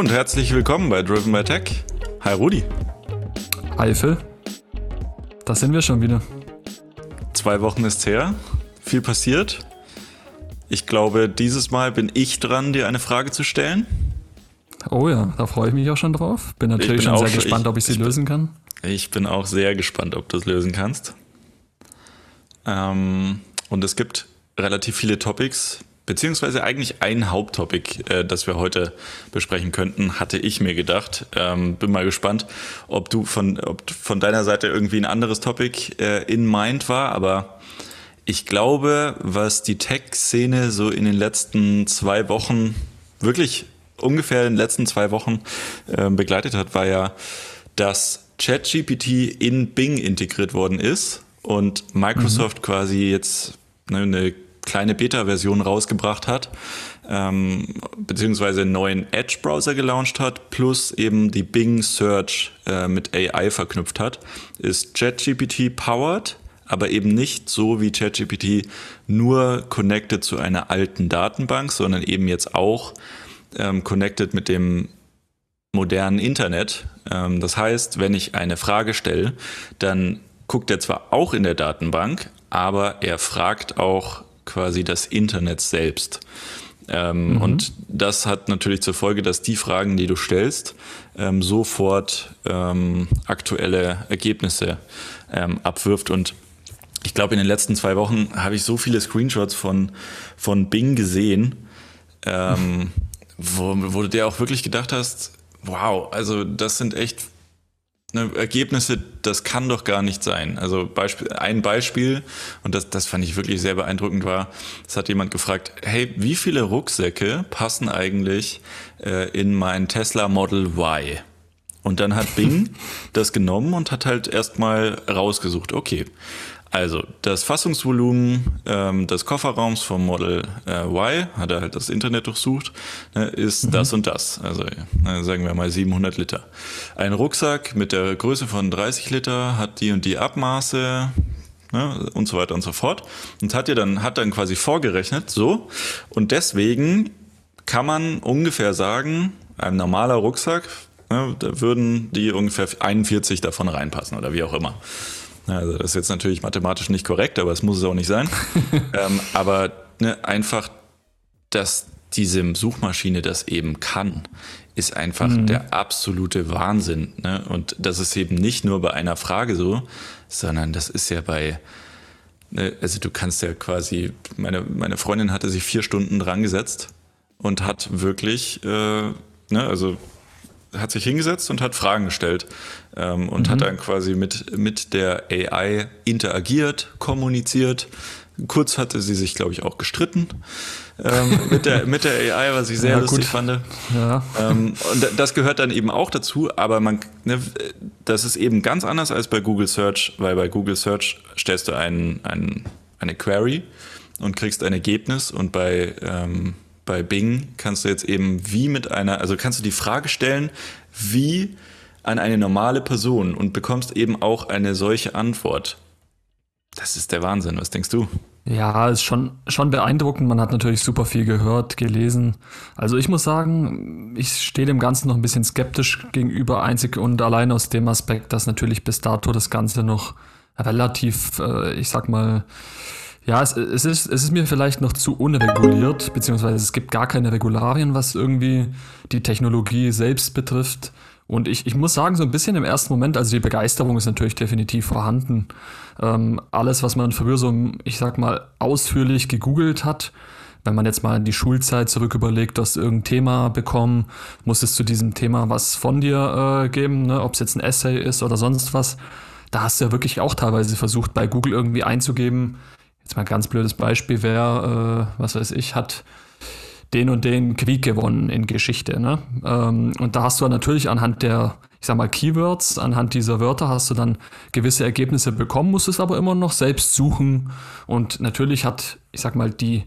Und herzlich willkommen bei Driven by Tech. Hi Rudi. Hi Phil. Da sind wir schon wieder. Zwei Wochen ist her. Viel passiert. Ich glaube, dieses Mal bin ich dran, dir eine Frage zu stellen. Oh ja, da freue ich mich auch schon drauf. Bin natürlich bin schon sehr gespannt, ich, ob ich sie ich lösen kann. Ich bin auch sehr gespannt, ob du es lösen kannst. Ähm, und es gibt relativ viele Topics, beziehungsweise eigentlich ein Haupttopic, äh, das wir heute besprechen könnten, hatte ich mir gedacht. Ähm, bin mal gespannt, ob du von, ob von deiner Seite irgendwie ein anderes Topic äh, in mind war, aber ich glaube, was die Tech-Szene so in den letzten zwei Wochen, wirklich ungefähr in den letzten zwei Wochen äh, begleitet hat, war ja, dass ChatGPT in Bing integriert worden ist und Microsoft mhm. quasi jetzt ne, eine kleine Beta-Version rausgebracht hat, ähm, beziehungsweise einen neuen Edge-Browser gelauncht hat, plus eben die Bing Search äh, mit AI verknüpft hat, ist ChatGPT powered aber eben nicht so wie ChatGPT nur connected zu einer alten Datenbank, sondern eben jetzt auch ähm, connected mit dem modernen Internet. Ähm, das heißt, wenn ich eine Frage stelle, dann guckt er zwar auch in der Datenbank, aber er fragt auch quasi das Internet selbst. Ähm, mhm. Und das hat natürlich zur Folge, dass die Fragen, die du stellst, ähm, sofort ähm, aktuelle Ergebnisse ähm, abwirft. Und ich glaube, in den letzten zwei Wochen habe ich so viele Screenshots von, von Bing gesehen, ähm, wo, wo du dir auch wirklich gedacht hast, wow, also das sind echt Ergebnisse, das kann doch gar nicht sein. Also Beispiel, ein Beispiel, und das, das fand ich wirklich sehr beeindruckend war, es hat jemand gefragt, hey, wie viele Rucksäcke passen eigentlich äh, in mein Tesla Model Y? Und dann hat Bing das genommen und hat halt erstmal rausgesucht, okay, also das Fassungsvolumen ähm, des Kofferraums vom Model äh, Y, hat er halt das Internet durchsucht, ne, ist mhm. das und das. Also äh, sagen wir mal 700 Liter. Ein Rucksack mit der Größe von 30 Liter hat die und die Abmaße, ne, und so weiter und so fort. Und hat ihr dann, hat dann quasi vorgerechnet, so. Und deswegen kann man ungefähr sagen, ein normaler Rucksack, ne, da würden die ungefähr 41 davon reinpassen oder wie auch immer. Also das ist jetzt natürlich mathematisch nicht korrekt, aber es muss es auch nicht sein. ähm, aber ne, einfach, dass diese Suchmaschine das eben kann, ist einfach mhm. der absolute Wahnsinn. Ne? Und das ist eben nicht nur bei einer Frage so, sondern das ist ja bei, ne, also du kannst ja quasi, meine, meine Freundin hatte sich vier Stunden dran gesetzt und hat wirklich, äh, ne, also hat sich hingesetzt und hat Fragen gestellt ähm, und mhm. hat dann quasi mit, mit der AI interagiert, kommuniziert. Kurz hatte sie sich, glaube ich, auch gestritten ähm, mit, der, mit der AI, was ich sehr ja, lustig gut. fand. Ja. Ähm, und das gehört dann eben auch dazu, aber man, ne, das ist eben ganz anders als bei Google Search, weil bei Google Search stellst du ein, ein, eine Query und kriegst ein Ergebnis und bei ähm, bei Bing kannst du jetzt eben wie mit einer, also kannst du die Frage stellen, wie an eine normale Person und bekommst eben auch eine solche Antwort. Das ist der Wahnsinn. Was denkst du? Ja, ist schon, schon beeindruckend. Man hat natürlich super viel gehört, gelesen. Also ich muss sagen, ich stehe dem Ganzen noch ein bisschen skeptisch gegenüber, einzig und allein aus dem Aspekt, dass natürlich bis dato das Ganze noch relativ, äh, ich sag mal, ja, es, es, ist, es ist mir vielleicht noch zu unreguliert, beziehungsweise es gibt gar keine Regularien, was irgendwie die Technologie selbst betrifft. Und ich, ich muss sagen, so ein bisschen im ersten Moment, also die Begeisterung ist natürlich definitiv vorhanden. Ähm, alles, was man früher so, ich sag mal, ausführlich gegoogelt hat, wenn man jetzt mal in die Schulzeit zurück überlegt, du hast irgendein Thema bekommen, muss es zu diesem Thema was von dir äh, geben, ne? ob es jetzt ein Essay ist oder sonst was. Da hast du ja wirklich auch teilweise versucht, bei Google irgendwie einzugeben, jetzt mal ein ganz blödes Beispiel wäre, äh, was weiß ich, hat den und den Krieg gewonnen in Geschichte. Ne? Ähm, und da hast du natürlich anhand der, ich sag mal, Keywords, anhand dieser Wörter hast du dann gewisse Ergebnisse bekommen, musst es aber immer noch selbst suchen. Und natürlich hat, ich sag mal, die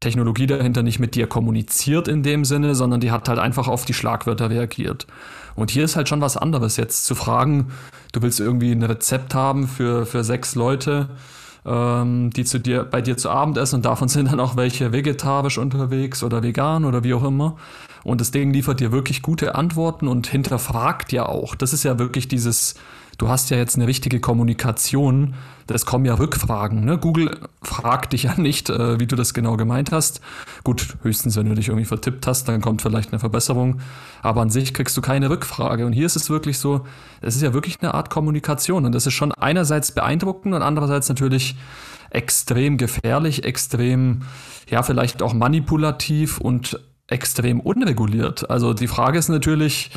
Technologie dahinter nicht mit dir kommuniziert in dem Sinne, sondern die hat halt einfach auf die Schlagwörter reagiert. Und hier ist halt schon was anderes jetzt zu fragen, du willst irgendwie ein Rezept haben für, für sechs Leute ähm, die zu dir, bei dir zu Abend essen und davon sind dann auch welche vegetarisch unterwegs oder vegan oder wie auch immer. Und das Ding liefert dir wirklich gute Antworten und hinterfragt ja auch. Das ist ja wirklich dieses, du hast ja jetzt eine richtige Kommunikation, das kommen ja Rückfragen. Ne? Google fragt dich ja nicht, äh, wie du das genau gemeint hast. Gut, höchstens, wenn du dich irgendwie vertippt hast, dann kommt vielleicht eine Verbesserung. Aber an sich kriegst du keine Rückfrage. Und hier ist es wirklich so, es ist ja wirklich eine Art Kommunikation. Und das ist schon einerseits beeindruckend und andererseits natürlich extrem gefährlich, extrem, ja, vielleicht auch manipulativ und extrem unreguliert. Also die Frage ist natürlich,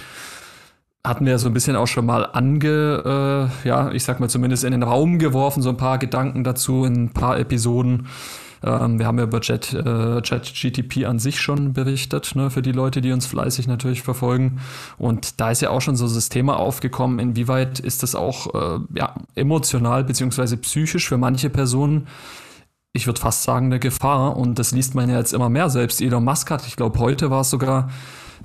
hatten wir so ein bisschen auch schon mal ange, äh, ja, ich sag mal zumindest in den Raum geworfen, so ein paar Gedanken dazu in ein paar Episoden. Ähm, wir haben ja über Chat, äh, ChatGTP an sich schon berichtet, ne, für die Leute, die uns fleißig natürlich verfolgen. Und da ist ja auch schon so das Thema aufgekommen, inwieweit ist das auch äh, ja, emotional beziehungsweise psychisch für manche Personen ich würde fast sagen, eine Gefahr. Und das liest man ja jetzt immer mehr. Selbst Elon Musk hat, ich glaube, heute war es sogar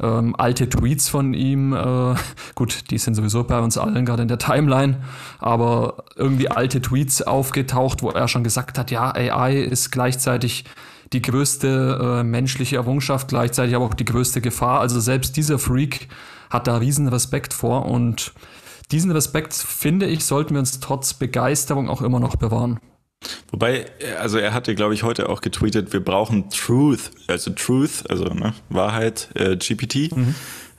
ähm, alte Tweets von ihm. Äh, gut, die sind sowieso bei uns allen gerade in der Timeline, aber irgendwie alte Tweets aufgetaucht, wo er schon gesagt hat, ja, AI ist gleichzeitig die größte äh, menschliche Errungenschaft, gleichzeitig aber auch die größte Gefahr. Also selbst dieser Freak hat da riesen Respekt vor und diesen Respekt, finde ich, sollten wir uns trotz Begeisterung auch immer noch bewahren. Wobei, also er hatte, glaube ich, heute auch getweetet, wir brauchen Truth, also Truth, also ne, Wahrheit, äh, GPT. Mhm.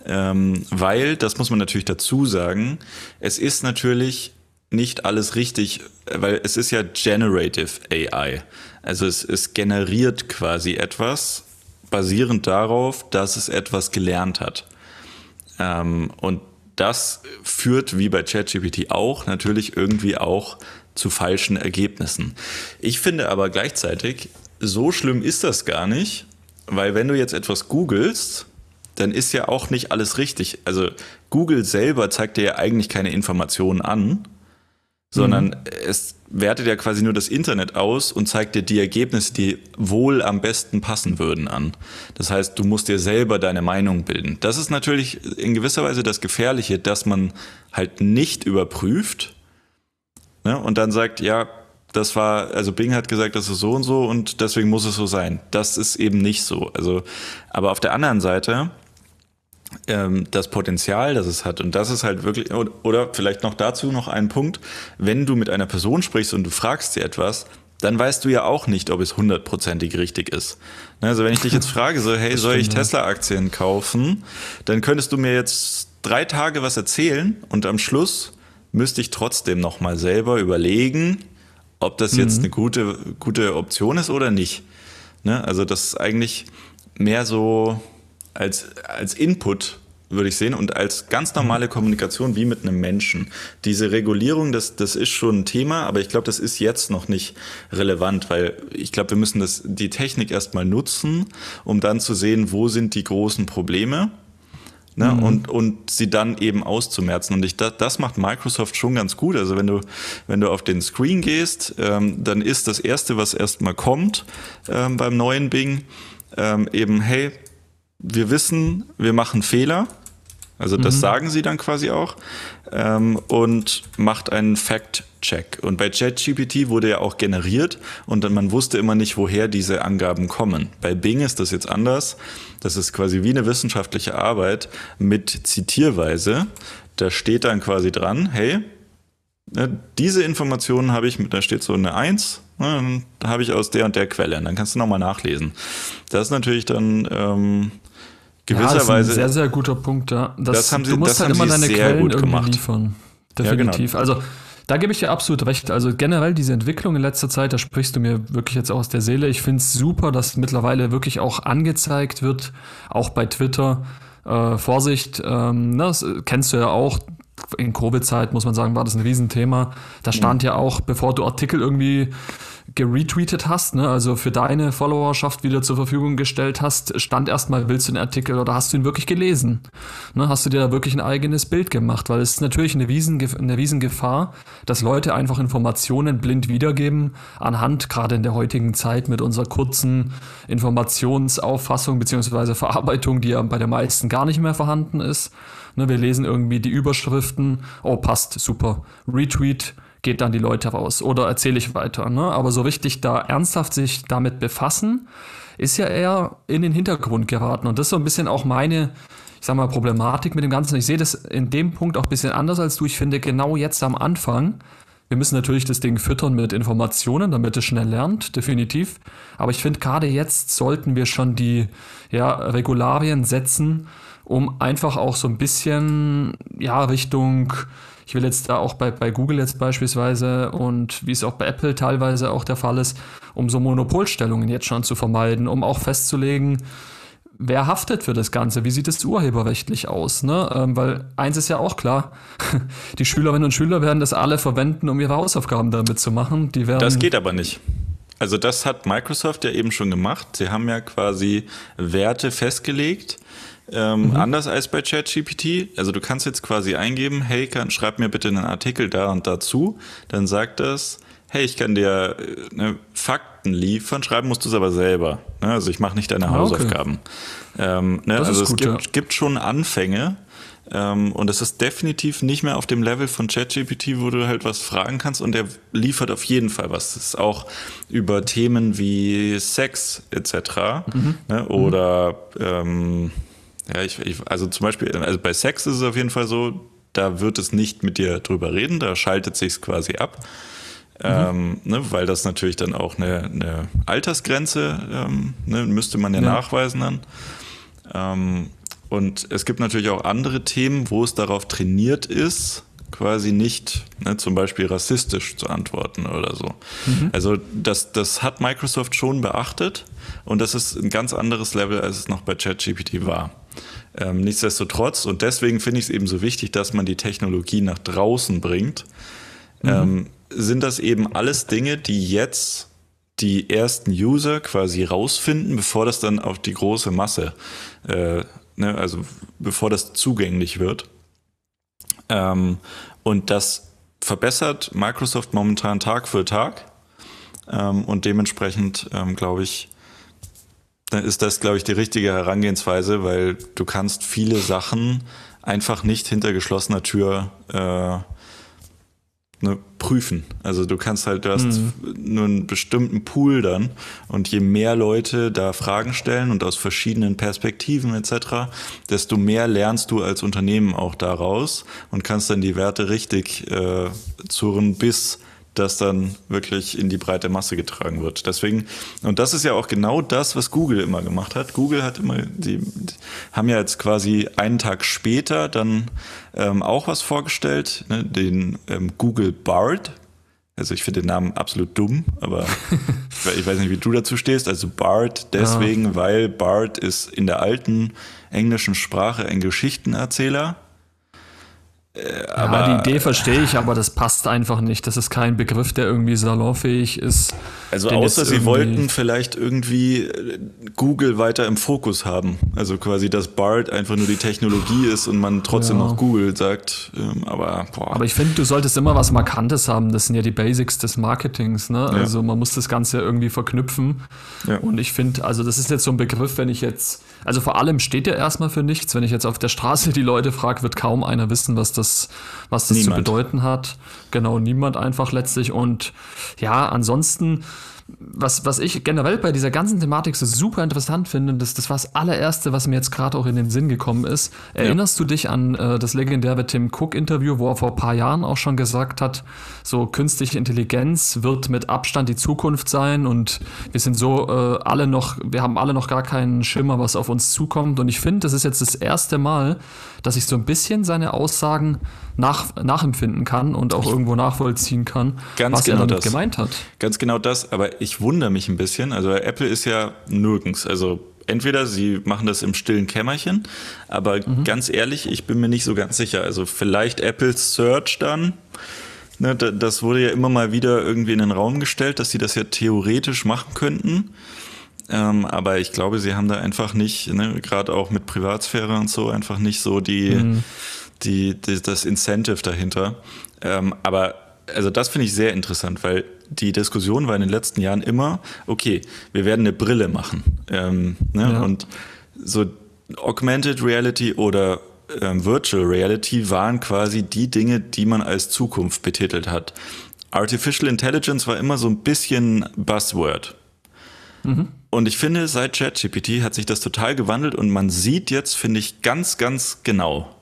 Ähm, weil, das muss man natürlich dazu sagen, es ist natürlich nicht alles richtig, weil es ist ja Generative AI. Also es, es generiert quasi etwas basierend darauf, dass es etwas gelernt hat. Ähm, und das führt, wie bei ChatGPT auch, natürlich irgendwie auch zu falschen Ergebnissen. Ich finde aber gleichzeitig, so schlimm ist das gar nicht, weil wenn du jetzt etwas googelst, dann ist ja auch nicht alles richtig. Also Google selber zeigt dir ja eigentlich keine Informationen an, sondern mhm. es wertet ja quasi nur das Internet aus und zeigt dir die Ergebnisse, die wohl am besten passen würden an. Das heißt, du musst dir selber deine Meinung bilden. Das ist natürlich in gewisser Weise das Gefährliche, dass man halt nicht überprüft, Ne? Und dann sagt, ja, das war, also Bing hat gesagt, das ist so und so und deswegen muss es so sein. Das ist eben nicht so. Also, aber auf der anderen Seite, ähm, das Potenzial, das es hat, und das ist halt wirklich, oder vielleicht noch dazu noch ein Punkt, wenn du mit einer Person sprichst und du fragst sie etwas, dann weißt du ja auch nicht, ob es hundertprozentig richtig ist. Ne, also wenn ich dich jetzt frage, so, hey, soll ich Tesla-Aktien kaufen, dann könntest du mir jetzt drei Tage was erzählen und am Schluss müsste ich trotzdem noch mal selber überlegen, ob das jetzt mhm. eine gute, gute Option ist oder nicht. Ne? Also das ist eigentlich mehr so als, als Input würde ich sehen und als ganz mhm. normale Kommunikation wie mit einem Menschen. Diese Regulierung, das, das ist schon ein Thema, aber ich glaube, das ist jetzt noch nicht relevant, weil ich glaube, wir müssen das, die Technik erstmal nutzen, um dann zu sehen, wo sind die großen Probleme ne? Mhm. und, und sie dann eben auszumerzen. Und ich, das, das macht Microsoft schon ganz gut. Also wenn du, wenn du auf den Screen gehst, ähm, dann ist das Erste, was erstmal kommt ähm, beim neuen Bing, ähm, eben, hey, wir wissen, wir machen Fehler. Also das mhm. sagen sie dann quasi auch ähm, und macht einen Fact-Check. Und bei ChatGPT wurde ja auch generiert und dann man wusste immer nicht, woher diese Angaben kommen. Bei Bing ist das jetzt anders. Das ist quasi wie eine wissenschaftliche Arbeit mit Zitierweise. Da steht dann quasi dran, hey, ne, diese Informationen habe ich, da steht so eine Eins, ne, da habe ich aus der und der Quelle. Und dann kannst du nochmal nachlesen. Das ist natürlich dann ähm, gewisserweise. Ja, das ist ein sehr, sehr guter Punkt, ja. Das, das haben sie, du musst halt immer deine Quellen irgendwie gemacht. liefern. Definitiv. Ja, genau. Also da gebe ich dir absolut recht. Also generell diese Entwicklung in letzter Zeit, da sprichst du mir wirklich jetzt aus der Seele. Ich finde es super, dass mittlerweile wirklich auch angezeigt wird, auch bei Twitter. Äh, Vorsicht, ähm, ne, das kennst du ja auch. In Covid-Zeit, muss man sagen, war das ein Riesenthema. Da stand ja, ja auch, bevor du Artikel irgendwie geretweetet hast, ne, also für deine Followerschaft wieder zur Verfügung gestellt hast, stand erstmal, willst du den Artikel oder hast du ihn wirklich gelesen? Ne, hast du dir da wirklich ein eigenes Bild gemacht? Weil es ist natürlich eine, Riesen, eine Riesengefahr, dass Leute einfach Informationen blind wiedergeben, anhand gerade in der heutigen Zeit mit unserer kurzen Informationsauffassung beziehungsweise Verarbeitung, die ja bei den meisten gar nicht mehr vorhanden ist. Ne, wir lesen irgendwie die Überschriften, oh passt, super, Retweet, geht dann die Leute raus oder erzähle ich weiter. Ne? Aber so richtig da ernsthaft sich damit befassen, ist ja eher in den Hintergrund geraten. Und das ist so ein bisschen auch meine, ich sag mal, Problematik mit dem Ganzen. Ich sehe das in dem Punkt auch ein bisschen anders als du. Ich finde, genau jetzt am Anfang, wir müssen natürlich das Ding füttern mit Informationen, damit es schnell lernt, definitiv. Aber ich finde, gerade jetzt sollten wir schon die ja, Regularien setzen, um einfach auch so ein bisschen ja, Richtung ich will jetzt da auch bei, bei Google jetzt beispielsweise und wie es auch bei Apple teilweise auch der Fall ist, um so Monopolstellungen jetzt schon zu vermeiden, um auch festzulegen, wer haftet für das Ganze? Wie sieht es urheberrechtlich aus? Ne? Ähm, weil eins ist ja auch klar, die Schülerinnen und Schüler werden das alle verwenden, um ihre Hausaufgaben damit zu machen. Die werden das geht aber nicht. Also das hat Microsoft ja eben schon gemacht. Sie haben ja quasi Werte festgelegt, ähm, mhm. Anders als bei ChatGPT. Also du kannst jetzt quasi eingeben, hey, kann, schreib mir bitte einen Artikel da und dazu. Dann sagt das, hey, ich kann dir äh, ne, Fakten liefern, schreiben musst du es aber selber. Ne? Also ich mache nicht deine ah, Hausaufgaben. Okay. Ähm, ne? Also es gut, gibt, ja. gibt, schon Anfänge. Ähm, und es ist definitiv nicht mehr auf dem Level von ChatGPT, wo du halt was fragen kannst und der liefert auf jeden Fall was. Das ist auch über Themen wie Sex etc. Mhm. Ne? Oder ähm, ja, ich, ich, also zum Beispiel, also bei Sex ist es auf jeden Fall so, da wird es nicht mit dir drüber reden, da schaltet sich quasi ab. Mhm. Ähm, ne, weil das natürlich dann auch eine, eine Altersgrenze ähm, ne, müsste man ja, ja, nachweisen dann. Ähm, und es gibt natürlich auch andere Themen, wo es darauf trainiert ist, quasi nicht ne, zum Beispiel rassistisch zu antworten oder so. Mhm. Also das, das hat Microsoft schon beachtet und das ist ein ganz anderes Level, als es noch bei ChatGPT war. Ähm, nichtsdestotrotz, und deswegen finde ich es eben so wichtig, dass man die Technologie nach draußen bringt, mhm. ähm, sind das eben alles Dinge, die jetzt die ersten User quasi rausfinden, bevor das dann auf die große Masse, äh, ne, also bevor das zugänglich wird. Ähm, und das verbessert Microsoft momentan Tag für Tag. Ähm, und dementsprechend, ähm, glaube ich, ist das, glaube ich, die richtige Herangehensweise, weil du kannst viele Sachen einfach nicht hinter geschlossener Tür äh, ne, prüfen. Also du kannst halt, du hast mhm. nur einen bestimmten Pool dann und je mehr Leute da Fragen stellen und aus verschiedenen Perspektiven etc., desto mehr lernst du als Unternehmen auch daraus und kannst dann die Werte richtig äh, zurren, bis das dann wirklich in die breite Masse getragen wird. Deswegen, und das ist ja auch genau das, was Google immer gemacht hat. Google hat immer, die, die haben ja jetzt quasi einen Tag später dann ähm, auch was vorgestellt, ne, den ähm, Google Bard. Also ich finde den Namen absolut dumm, aber ich weiß nicht, wie du dazu stehst. Also Bard deswegen, ja. weil Bard ist in der alten englischen Sprache ein Geschichtenerzähler äh, aber ja, die Idee verstehe ich, aber das passt einfach nicht. Das ist kein Begriff, der irgendwie salonfähig ist. Also außer sie wollten vielleicht irgendwie äh, Google weiter im Fokus haben. Also quasi, dass BART einfach nur die Technologie ist und man trotzdem ja. noch Google sagt. Ähm, aber boah. Aber ich finde, du solltest immer was Markantes haben. Das sind ja die Basics des Marketings. Ne? Ja. Also man muss das Ganze irgendwie verknüpfen. Und ich finde, also das ist jetzt so ein Begriff, wenn ich jetzt, also vor allem steht der erstmal für nichts. Wenn ich jetzt auf der Straße die Leute frage, wird kaum einer wissen, was das das, was das zu bedeuten hat. Genau, niemand einfach letztlich. Und ja, ansonsten was, was ich generell bei dieser ganzen Thematik so super interessant finde, das, das war das allererste, was mir jetzt gerade auch in den Sinn gekommen ist. Erinnerst ja. du dich an äh, das legendäre Tim Cook-Interview, wo er vor ein paar Jahren auch schon gesagt hat, so künstliche Intelligenz wird mit Abstand die Zukunft sein und wir sind so äh, alle noch, wir haben alle noch gar keinen Schimmer, was auf uns zukommt. Und ich finde, das ist jetzt das erste Mal, dass ich so ein bisschen seine Aussagen nach, nachempfinden kann und auch irgendwo nachvollziehen kann, Ganz was genau er damit das. gemeint hat. Ganz genau das, aber ich wundere mich ein bisschen. Also Apple ist ja nirgends. Also entweder sie machen das im stillen Kämmerchen, aber mhm. ganz ehrlich, ich bin mir nicht so ganz sicher. Also vielleicht Apple Search dann. Ne, das wurde ja immer mal wieder irgendwie in den Raum gestellt, dass sie das ja theoretisch machen könnten. Ähm, aber ich glaube, sie haben da einfach nicht, ne, gerade auch mit Privatsphäre und so, einfach nicht so die, mhm. Die, die, das Incentive dahinter. Ähm, aber also das finde ich sehr interessant, weil die Diskussion war in den letzten Jahren immer, okay, wir werden eine Brille machen. Ähm, ne? ja. Und so Augmented Reality oder ähm, Virtual Reality waren quasi die Dinge, die man als Zukunft betitelt hat. Artificial Intelligence war immer so ein bisschen Buzzword. Mhm. und ich finde, seit ChatGPT hat sich das total gewandelt und man sieht jetzt, finde ich, ganz, ganz genau,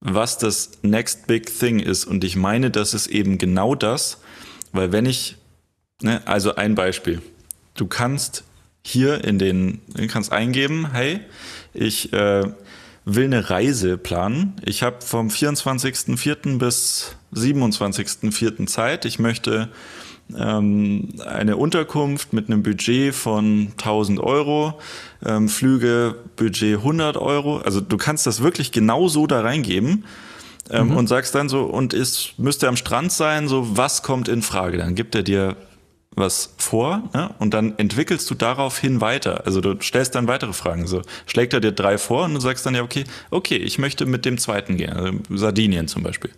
was das Next Big Thing ist. Und ich meine, das ist eben genau das, weil wenn ich, ne, also ein Beispiel, du kannst hier in den, kannst eingeben, hey, ich äh, will eine Reise planen. Ich habe vom 24.04. bis 27.04. Zeit. Ich möchte eine Unterkunft mit einem Budget von 1000 Euro, ähm, Flüge Budget 100 Euro. Also du kannst das wirklich genau so da reingeben ähm, mhm. und sagst dann so, und es müsste am Strand sein, so was kommt in Frage. Dann gibt er dir was vor ne? und dann entwickelst du daraufhin weiter. Also du stellst dann weitere Fragen. So schlägt er dir drei vor und du sagst dann ja, okay, okay, ich möchte mit dem zweiten gehen, also Sardinien zum Beispiel.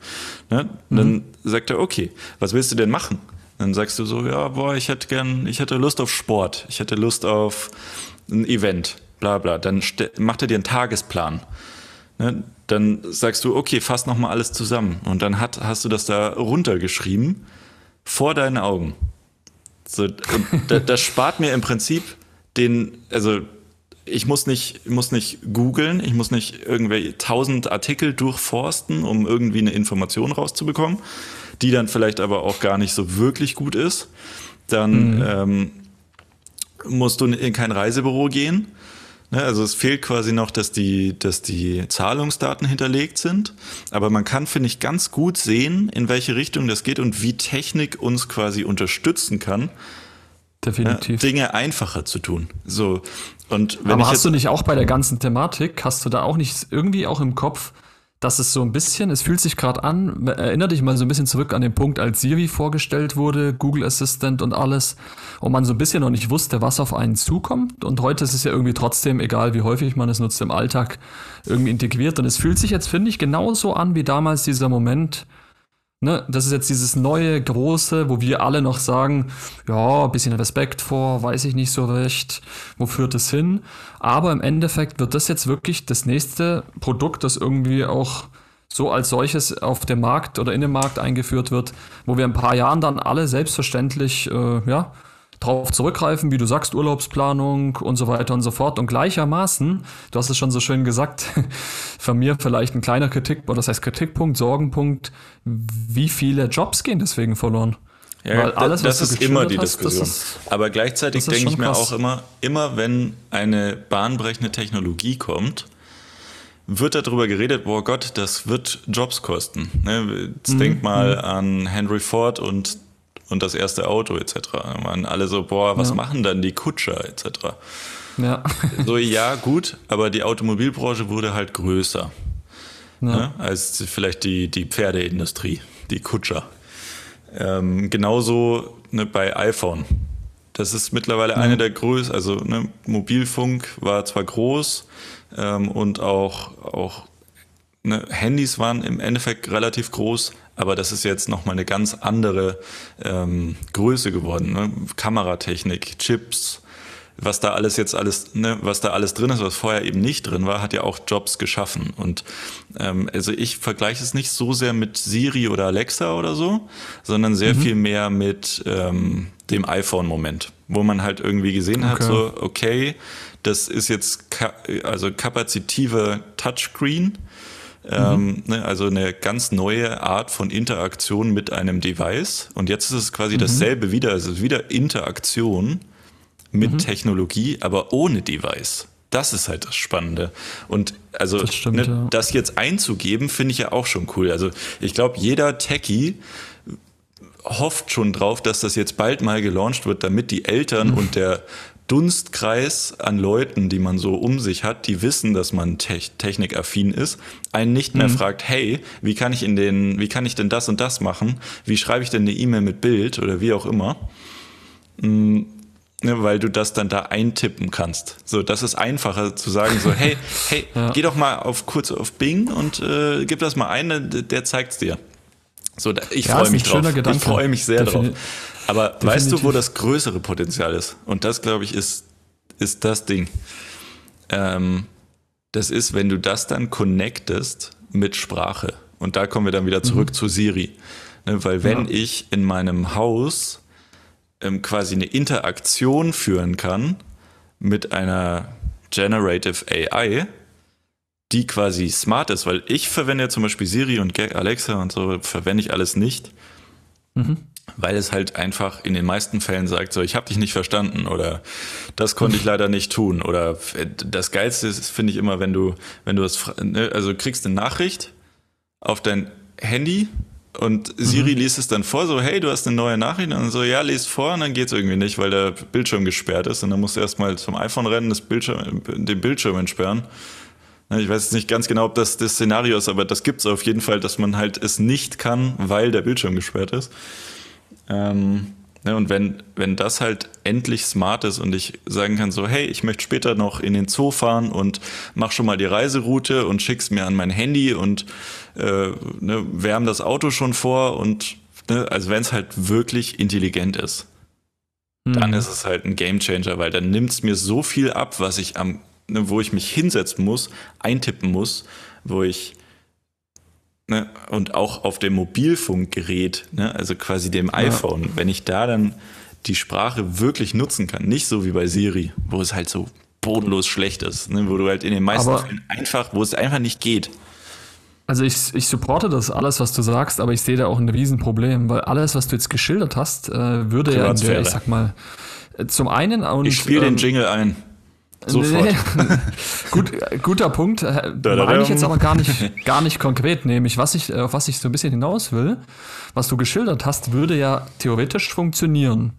Ne? Mhm. Dann sagt er, okay, was willst du denn machen? Dann sagst du so, ja, boah, ich hätte gern, ich hätte Lust auf Sport, ich hätte Lust auf ein Event, bla bla. Dann macht er dir einen Tagesplan. Ne? Dann sagst du, okay, fass nochmal alles zusammen. Und dann hat, hast du das da runtergeschrieben vor deinen Augen. So, und das spart mir im Prinzip den, also ich muss nicht, muss nicht googeln, ich muss nicht irgendwelche tausend Artikel durchforsten, um irgendwie eine Information rauszubekommen, die dann vielleicht aber auch gar nicht so wirklich gut ist. Dann mhm. ähm, musst du in kein Reisebüro gehen. Ne, also es fehlt quasi noch, dass die, dass die Zahlungsdaten hinterlegt sind. Aber man kann, finde ich, ganz gut sehen, in welche Richtung das geht und wie Technik uns quasi unterstützen kann, Definitiv. Dinge einfacher zu tun. So. Und wenn Aber hast du nicht auch bei der ganzen Thematik, hast du da auch nicht irgendwie auch im Kopf, dass es so ein bisschen, es fühlt sich gerade an, erinnere dich mal so ein bisschen zurück an den Punkt, als Siri vorgestellt wurde, Google Assistant und alles, und man so ein bisschen noch nicht wusste, was auf einen zukommt. Und heute ist es ja irgendwie trotzdem, egal wie häufig man es nutzt im Alltag, irgendwie integriert. Und es fühlt sich jetzt, finde ich, genauso an wie damals dieser Moment, Ne, das ist jetzt dieses neue, große, wo wir alle noch sagen, ja, ein bisschen Respekt vor, weiß ich nicht so recht, wo führt es hin. Aber im Endeffekt wird das jetzt wirklich das nächste Produkt, das irgendwie auch so als solches auf dem Markt oder in den Markt eingeführt wird, wo wir in ein paar Jahren dann alle selbstverständlich, äh, ja, drauf zurückgreifen, wie du sagst, Urlaubsplanung und so weiter und so fort. Und gleichermaßen, du hast es schon so schön gesagt, von mir vielleicht ein kleiner Kritik, oder das heißt Kritikpunkt, Sorgenpunkt, wie viele Jobs gehen deswegen verloren? Ja, Weil alles, das ist immer die hast, Diskussion. Ist, Aber gleichzeitig denke ich mir krass. auch immer, immer wenn eine bahnbrechende Technologie kommt, wird darüber geredet, boah Gott, das wird Jobs kosten. Ne? Jetzt mhm. denk mal mhm. an Henry Ford und und das erste Auto etc. Da waren alle so, boah, was ja. machen dann die Kutscher etc. Ja. so, ja, gut, aber die Automobilbranche wurde halt größer ja. ne, als vielleicht die, die Pferdeindustrie, die Kutscher. Ähm, genauso ne, bei iPhone. Das ist mittlerweile ja. eine der größten, also ne, Mobilfunk war zwar groß ähm, und auch, auch ne, Handys waren im Endeffekt relativ groß, aber das ist jetzt nochmal eine ganz andere ähm, Größe geworden. Ne? Kameratechnik, Chips, was da alles jetzt alles, ne, was da alles drin ist, was vorher eben nicht drin war, hat ja auch Jobs geschaffen. Und ähm, also ich vergleiche es nicht so sehr mit Siri oder Alexa oder so, sondern sehr mhm. viel mehr mit ähm, dem iPhone-Moment, wo man halt irgendwie gesehen okay. hat, so, okay, das ist jetzt ka also kapazitive Touchscreen mhm. ne, also eine ganz neue Art von Interaktion mit einem Device. Und jetzt ist es quasi mhm. dasselbe wieder. Es ist wieder Interaktion mit mhm. Technologie, aber ohne Device. Das ist halt das Spannende. Und also das, stimmt, ne, ja. das jetzt einzugeben, finde ich ja auch schon cool. Also ich glaube, jeder Techie hofft schon drauf, dass das jetzt bald mal gelauncht wird, damit die Eltern mhm. und der Dunstkreis an Leuten, die man so um sich hat, die wissen, dass man te technikaffin ist, einen nicht mehr mhm. fragt, hey, wie kann ich in den, wie kann ich denn das und das machen? Wie schreibe ich denn eine E-Mail mit Bild oder wie auch immer? Mhm. Ne, weil du das dann da eintippen kannst. So, das ist einfacher zu sagen, so, hey, hey, ja. geh doch mal auf kurz auf Bing und äh, gib das mal ein, der, der zeigt's dir. So, ich ja, freue mich drauf. Ich freue mich sehr Defin drauf. Aber Definitiv. weißt du, wo das größere Potenzial ist? Und das, glaube ich, ist, ist das Ding. Ähm, das ist, wenn du das dann connectest mit Sprache. Und da kommen wir dann wieder zurück mhm. zu Siri. Ne, weil wenn ja. ich in meinem Haus ähm, quasi eine Interaktion führen kann mit einer Generative AI, die quasi smart ist, weil ich verwende ja zum Beispiel Siri und Alexa und so, verwende ich alles nicht. Mhm. Weil es halt einfach in den meisten Fällen sagt, so, ich habe dich nicht verstanden oder das konnte ich leider nicht tun. Oder äh, das Geilste ist, finde ich immer, wenn du, wenn du das, ne, also kriegst eine Nachricht auf dein Handy und Siri mhm. liest es dann vor, so, hey, du hast eine neue Nachricht. Und so, ja, liest vor und dann geht es irgendwie nicht, weil der Bildschirm gesperrt ist. Und dann musst du erstmal zum iPhone rennen, das Bildschirm, den Bildschirm entsperren. Ich weiß jetzt nicht ganz genau, ob das das Szenario ist, aber das gibt es auf jeden Fall, dass man halt es nicht kann, weil der Bildschirm gesperrt ist. Ähm, ne, und wenn, wenn das halt endlich smart ist und ich sagen kann, so, hey, ich möchte später noch in den Zoo fahren und mach schon mal die Reiseroute und schick's mir an mein Handy und äh, ne, wärm das Auto schon vor und ne, also wenn es halt wirklich intelligent ist, mhm. dann ist es halt ein Gamechanger, weil dann nimmt es mir so viel ab, was ich am, ne, wo ich mich hinsetzen muss, eintippen muss, wo ich Ne? Und auch auf dem Mobilfunkgerät, ne? also quasi dem ja. iPhone, wenn ich da dann die Sprache wirklich nutzen kann, nicht so wie bei Siri, wo es halt so bodenlos schlecht ist, ne? wo du halt in den meisten aber Fällen einfach, wo es einfach nicht geht. Also ich, ich supporte das alles, was du sagst, aber ich sehe da auch ein Riesenproblem, weil alles, was du jetzt geschildert hast, äh, würde ja, der, ich sag mal, äh, zum einen und, Ich spiele ähm, den Jingle ein. Sofort. Gut, guter Punkt. Meine ich jetzt aber gar nicht, gar nicht konkret, nämlich was ich, auf was ich so ein bisschen hinaus will, was du geschildert hast, würde ja theoretisch funktionieren.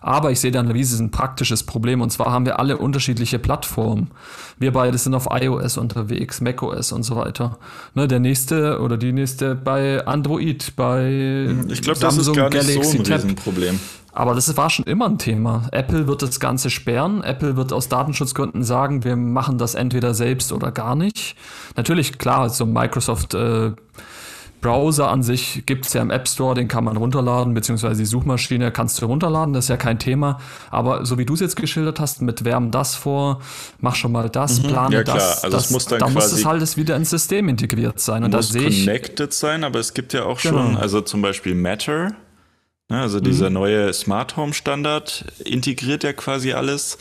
Aber ich sehe da ein riesiges praktisches Problem und zwar haben wir alle unterschiedliche Plattformen. Wir beide sind auf iOS unterwegs, macOS und so weiter. Ne, der nächste oder die nächste bei Android, bei ich glaube, das ist gar nicht Galaxy so ein Riesenproblem. Aber das war schon immer ein Thema. Apple wird das Ganze sperren. Apple wird aus Datenschutzgründen sagen, wir machen das entweder selbst oder gar nicht. Natürlich, klar, so Microsoft äh, Browser an sich gibt es ja im App Store, den kann man runterladen, beziehungsweise die Suchmaschine kannst du runterladen, das ist ja kein Thema. Aber so wie du es jetzt geschildert hast, mit wärm das vor, mach schon mal das, mhm. plane ja, klar. das. Also das, es muss dann da muss es halt wieder ins System integriert sein. Und muss das connected sein, aber es gibt ja auch genau. schon, also zum Beispiel Matter, also dieser mhm. neue Smart Home Standard integriert ja quasi alles.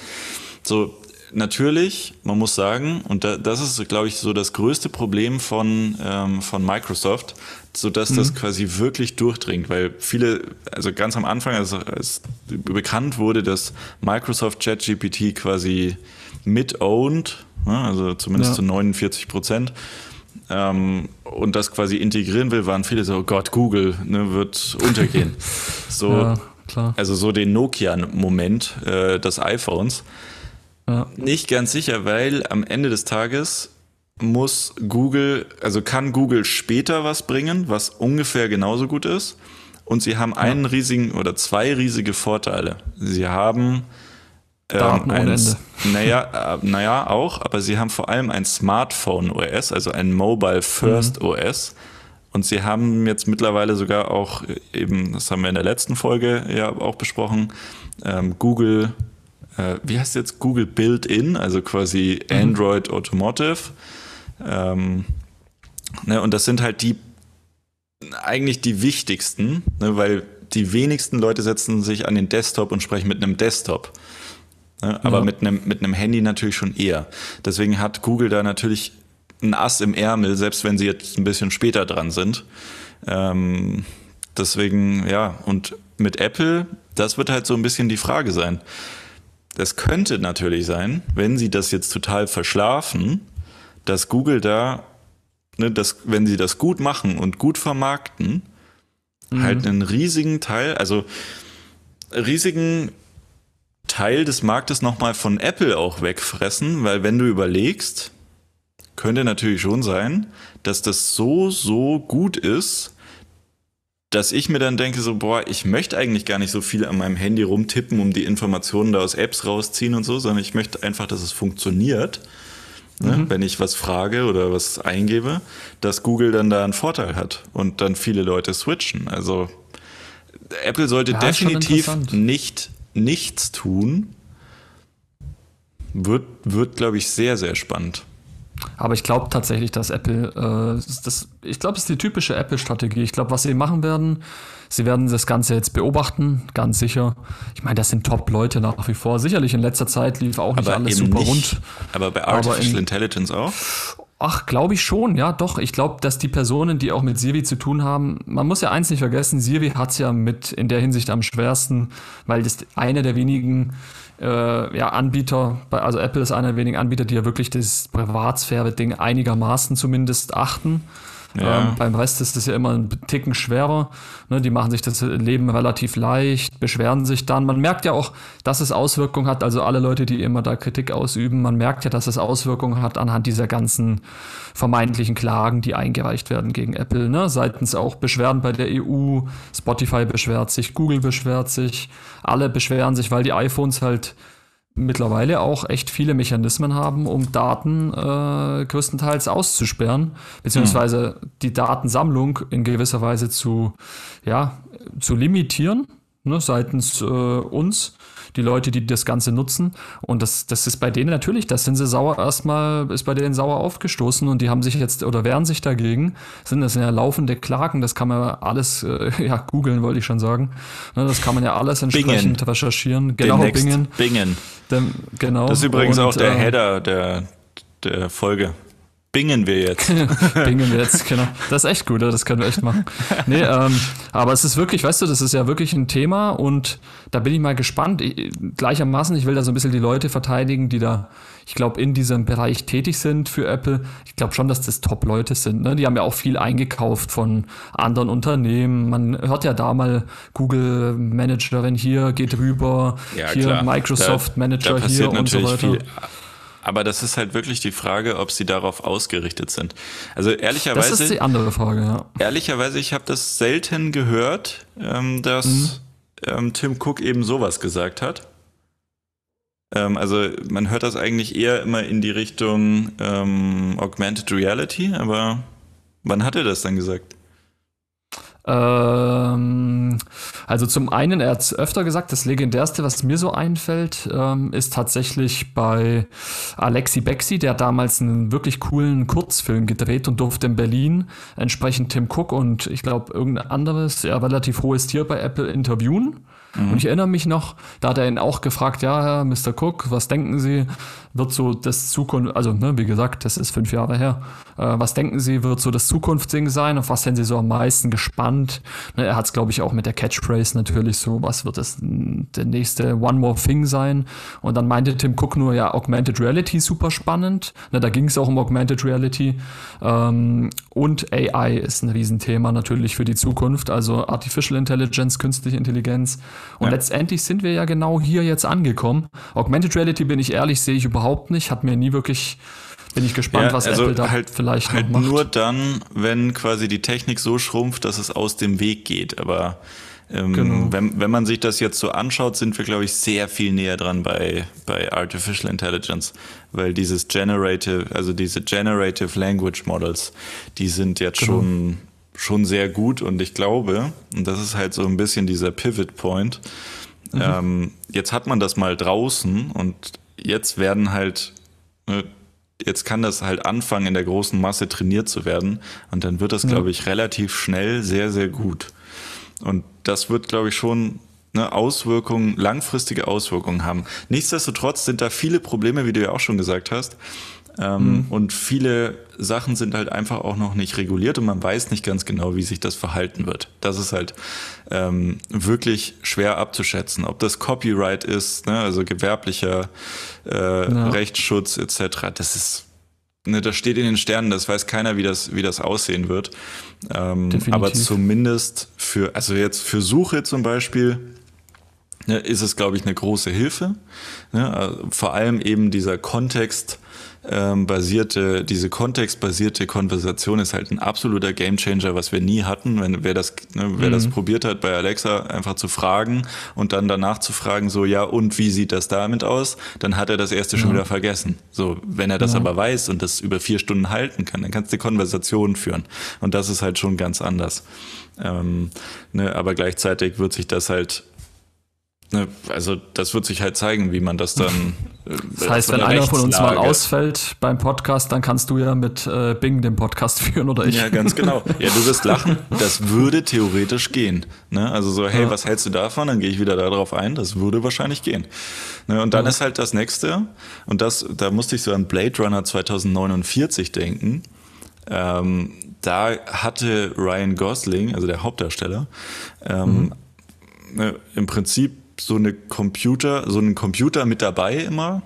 So, natürlich, man muss sagen, und da, das ist, glaube ich, so das größte Problem von, ähm, von Microsoft, sodass mhm. das quasi wirklich durchdringt, weil viele, also ganz am Anfang, als, als bekannt wurde, dass Microsoft ChatGPT quasi mit-owned, ne, also zumindest ja. zu 49 Prozent, ähm, und das quasi integrieren will, waren viele so, oh Gott, Google ne, wird untergehen. so, ja, also so den Nokia-Moment äh, des iPhones. Ja. Nicht ganz sicher, weil am Ende des Tages muss Google, also kann Google später was bringen, was ungefähr genauso gut ist. Und sie haben einen riesigen oder zwei riesige Vorteile. Sie haben ähm, ein, naja, äh, naja, auch, aber sie haben vor allem ein Smartphone OS, also ein Mobile First mhm. OS. Und sie haben jetzt mittlerweile sogar auch eben, das haben wir in der letzten Folge ja auch besprochen, ähm, Google äh, wie heißt jetzt Google Built-In, also quasi mhm. Android Automotive. Ähm, ne, und das sind halt die eigentlich die wichtigsten, ne, weil die wenigsten Leute setzen sich an den Desktop und sprechen mit einem Desktop. Ne, aber ja. mit, einem, mit einem Handy natürlich schon eher. Deswegen hat Google da natürlich ein Ass im Ärmel, selbst wenn sie jetzt ein bisschen später dran sind. Ähm, deswegen, ja, und mit Apple, das wird halt so ein bisschen die Frage sein. Es könnte natürlich sein, wenn sie das jetzt total verschlafen, dass Google da, ne, dass, wenn sie das gut machen und gut vermarkten, mhm. halt einen riesigen Teil, also riesigen Teil des Marktes nochmal von Apple auch wegfressen, weil wenn du überlegst, könnte natürlich schon sein, dass das so, so gut ist, dass ich mir dann denke, so, boah, ich möchte eigentlich gar nicht so viel an meinem Handy rumtippen, um die Informationen da aus Apps rausziehen und so, sondern ich möchte einfach, dass es funktioniert. Ne, mhm. wenn ich was frage oder was eingebe, dass Google dann da einen Vorteil hat und dann viele Leute switchen. Also Apple sollte ja, definitiv nicht nichts tun. Wird, wird glaube ich, sehr, sehr spannend. Aber ich glaube tatsächlich, dass Apple, äh, das, ich glaube, es ist die typische Apple-Strategie. Ich glaube, was sie machen werden, sie werden das Ganze jetzt beobachten, ganz sicher. Ich meine, das sind Top-Leute nach wie vor. Sicherlich in letzter Zeit lief auch nicht aber alles super nicht, rund. Aber bei Artificial aber in, Intelligence auch? Ach, glaube ich schon, ja, doch. Ich glaube, dass die Personen, die auch mit Siri zu tun haben, man muss ja eins nicht vergessen, Siri hat es ja mit in der Hinsicht am schwersten, weil das eine der wenigen äh, ja, Anbieter, also Apple ist einer der wenigen Anbieter, die ja wirklich das Privatsphäre-Ding einigermaßen zumindest achten. Ja. Ähm, beim Rest ist es ja immer ein Ticken schwerer. Ne, die machen sich das Leben relativ leicht, beschweren sich dann. Man merkt ja auch, dass es Auswirkungen hat. Also alle Leute, die immer da Kritik ausüben, man merkt ja, dass es Auswirkungen hat anhand dieser ganzen vermeintlichen Klagen, die eingereicht werden gegen Apple. Ne? Seitens auch Beschwerden bei der EU, Spotify beschwert sich, Google beschwert sich, alle beschweren sich, weil die iPhones halt mittlerweile auch echt viele Mechanismen haben, um Daten äh, größtenteils auszusperren, beziehungsweise mhm. die Datensammlung in gewisser Weise zu, ja, zu limitieren, ne, seitens äh, uns die Leute, die das Ganze nutzen. Und das, das ist bei denen natürlich, das sind sie sauer erstmal, ist bei denen sauer aufgestoßen und die haben sich jetzt oder wehren sich dagegen. Sind das ja laufende Klagen, das kann man alles, äh, ja, googeln wollte ich schon sagen. Ne, das kann man ja alles entsprechend Bingen. recherchieren. Genau, Demnächst. Bingen. Bingen. Dem, genau. Das ist übrigens und, auch der äh, Header der, der Folge. Bingen wir jetzt. Bingen wir jetzt, genau. Das ist echt gut, das können wir echt machen. Nee, ähm, aber es ist wirklich, weißt du, das ist ja wirklich ein Thema und da bin ich mal gespannt. Ich, gleichermaßen, ich will da so ein bisschen die Leute verteidigen, die da, ich glaube, in diesem Bereich tätig sind für Apple. Ich glaube schon, dass das Top-Leute sind. Ne? Die haben ja auch viel eingekauft von anderen Unternehmen. Man hört ja da mal Google Managerin hier, geht rüber, ja, hier klar. Microsoft da, Manager da hier und so weiter. Viel aber das ist halt wirklich die Frage, ob sie darauf ausgerichtet sind. Also ehrlicherweise. Das ist die andere Frage, ja. Ehrlicherweise, ich habe das selten gehört, ähm, dass mhm. ähm, Tim Cook eben sowas gesagt hat. Ähm, also man hört das eigentlich eher immer in die Richtung ähm, Augmented Reality, aber wann hat er das dann gesagt? Ähm, also zum einen, er hat es öfter gesagt, das legendärste, was mir so einfällt, ähm, ist tatsächlich bei Alexi Bexi, der hat damals einen wirklich coolen Kurzfilm gedreht und durfte in Berlin entsprechend Tim Cook und ich glaube irgendein anderes, ja, relativ hohes Tier bei Apple interviewen. Mhm. Und ich erinnere mich noch, da hat er ihn auch gefragt, ja, Herr Mr. Cook, was denken Sie, wird so das Zukunft, also ne, wie gesagt, das ist fünf Jahre her, äh, was denken Sie, wird so das Zukunftsding sein? Auf was sind Sie so am meisten gespannt? Ne, er hat es, glaube ich, auch mit der Catchphrase natürlich so, was wird das der nächste One More Thing sein? Und dann meinte Tim Cook nur, ja, Augmented Reality super spannend. Ne, da ging es auch um Augmented Reality. Ähm, und AI ist ein Riesenthema natürlich für die Zukunft, also Artificial Intelligence, künstliche Intelligenz. Und ja. letztendlich sind wir ja genau hier jetzt angekommen. Augmented Reality, bin ich ehrlich, sehe ich überhaupt nicht. Hat mir nie wirklich bin ich gespannt, ja, was also Apple da halt, vielleicht halt noch macht. Nur dann, wenn quasi die Technik so schrumpft, dass es aus dem Weg geht. Aber ähm, genau. wenn, wenn man sich das jetzt so anschaut, sind wir, glaube ich, sehr viel näher dran bei, bei Artificial Intelligence, weil dieses Generative, also diese Generative Language Models, die sind jetzt genau. schon, schon sehr gut und ich glaube, und das ist halt so ein bisschen dieser Pivot Point, mhm. ähm, jetzt hat man das mal draußen und jetzt werden halt, äh, jetzt kann das halt anfangen, in der großen Masse trainiert zu werden und dann wird das, ja. glaube ich, relativ schnell sehr, sehr gut. Und das wird, glaube ich, schon eine Auswirkungen, langfristige Auswirkungen haben. Nichtsdestotrotz sind da viele Probleme, wie du ja auch schon gesagt hast. Ähm, mhm. Und viele Sachen sind halt einfach auch noch nicht reguliert und man weiß nicht ganz genau, wie sich das verhalten wird. Das ist halt ähm, wirklich schwer abzuschätzen, ob das Copyright ist, ne, also gewerblicher äh, ja. Rechtsschutz etc. Das ist ne, das steht in den Sternen, das weiß keiner, wie das, wie das aussehen wird. Ähm, aber zumindest für, also jetzt für Suche zum Beispiel, ne, ist es, glaube ich, eine große Hilfe. Ne? Also vor allem eben dieser Kontext, ähm, basierte, diese kontextbasierte Konversation ist halt ein absoluter Gamechanger, was wir nie hatten. Wenn wer das, ne, wer mhm. das probiert hat, bei Alexa einfach zu fragen und dann danach zu fragen, so ja und wie sieht das damit aus, dann hat er das erste schon wieder vergessen. So, wenn er das ja. aber weiß und das über vier Stunden halten kann, dann kannst du die Konversation führen. Und das ist halt schon ganz anders. Ähm, ne, aber gleichzeitig wird sich das halt also das wird sich halt zeigen, wie man das dann. Äh, das heißt, wenn einer von uns mal ausfällt beim Podcast, dann kannst du ja mit äh, Bing den Podcast führen oder ich. Ja, ganz genau. Ja, du wirst lachen. Das würde theoretisch gehen. Ne? Also so, hey, ja. was hältst du davon? Dann gehe ich wieder darauf ein. Das würde wahrscheinlich gehen. Ne? Und dann ja. ist halt das nächste. Und das, da musste ich so an Blade Runner 2049 denken. Ähm, da hatte Ryan Gosling, also der Hauptdarsteller, ähm, mhm. ne, im Prinzip so eine Computer, so einen Computer mit dabei immer